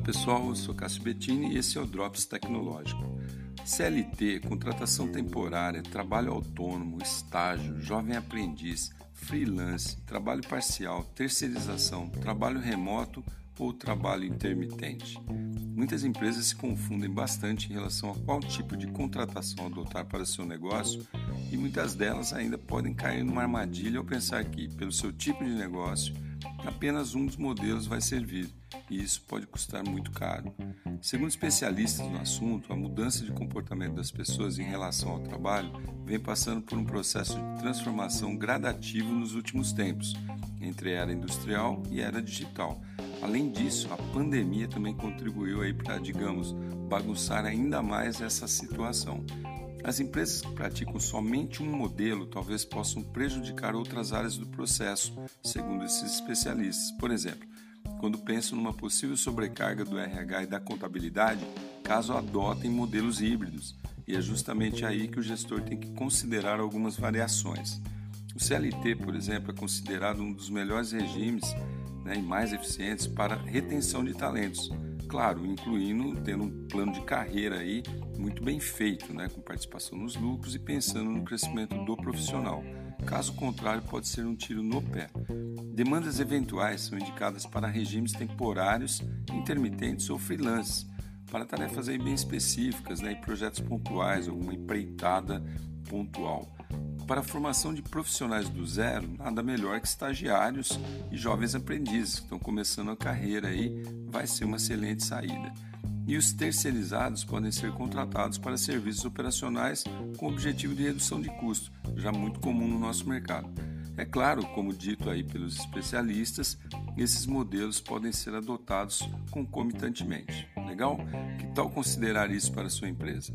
pessoal, eu sou Cássio Bettini e esse é o Drops Tecnológico. CLT, contratação temporária, trabalho autônomo, estágio, jovem aprendiz, freelance, trabalho parcial, terceirização, trabalho remoto ou trabalho intermitente. Muitas empresas se confundem bastante em relação a qual tipo de contratação adotar para seu negócio e muitas delas ainda podem cair numa armadilha ao pensar que, pelo seu tipo de negócio, apenas um dos modelos vai servir e isso pode custar muito caro. Segundo especialistas no assunto, a mudança de comportamento das pessoas em relação ao trabalho vem passando por um processo de transformação gradativo nos últimos tempos, entre era industrial e era digital. Além disso, a pandemia também contribuiu aí para, digamos, bagunçar ainda mais essa situação. As empresas que praticam somente um modelo talvez possam prejudicar outras áreas do processo, segundo esses especialistas. Por exemplo, quando pensam numa possível sobrecarga do RH e da contabilidade, caso adotem modelos híbridos, e é justamente aí que o gestor tem que considerar algumas variações. O CLT, por exemplo, é considerado um dos melhores regimes né, e mais eficientes para retenção de talentos. Claro, incluindo tendo um plano de carreira aí muito bem feito, né, com participação nos lucros e pensando no crescimento do profissional. Caso contrário, pode ser um tiro no pé. Demandas eventuais são indicadas para regimes temporários, intermitentes ou freelance, para tarefas aí bem específicas né, e projetos pontuais, alguma empreitada pontual. Para a formação de profissionais do zero, nada melhor que estagiários e jovens aprendizes que estão começando a carreira aí, vai ser uma excelente saída e os terceirizados podem ser contratados para serviços operacionais com objetivo de redução de custo, já muito comum no nosso mercado. É claro, como dito aí pelos especialistas, esses modelos podem ser adotados concomitantemente. Legal? Que tal considerar isso para a sua empresa?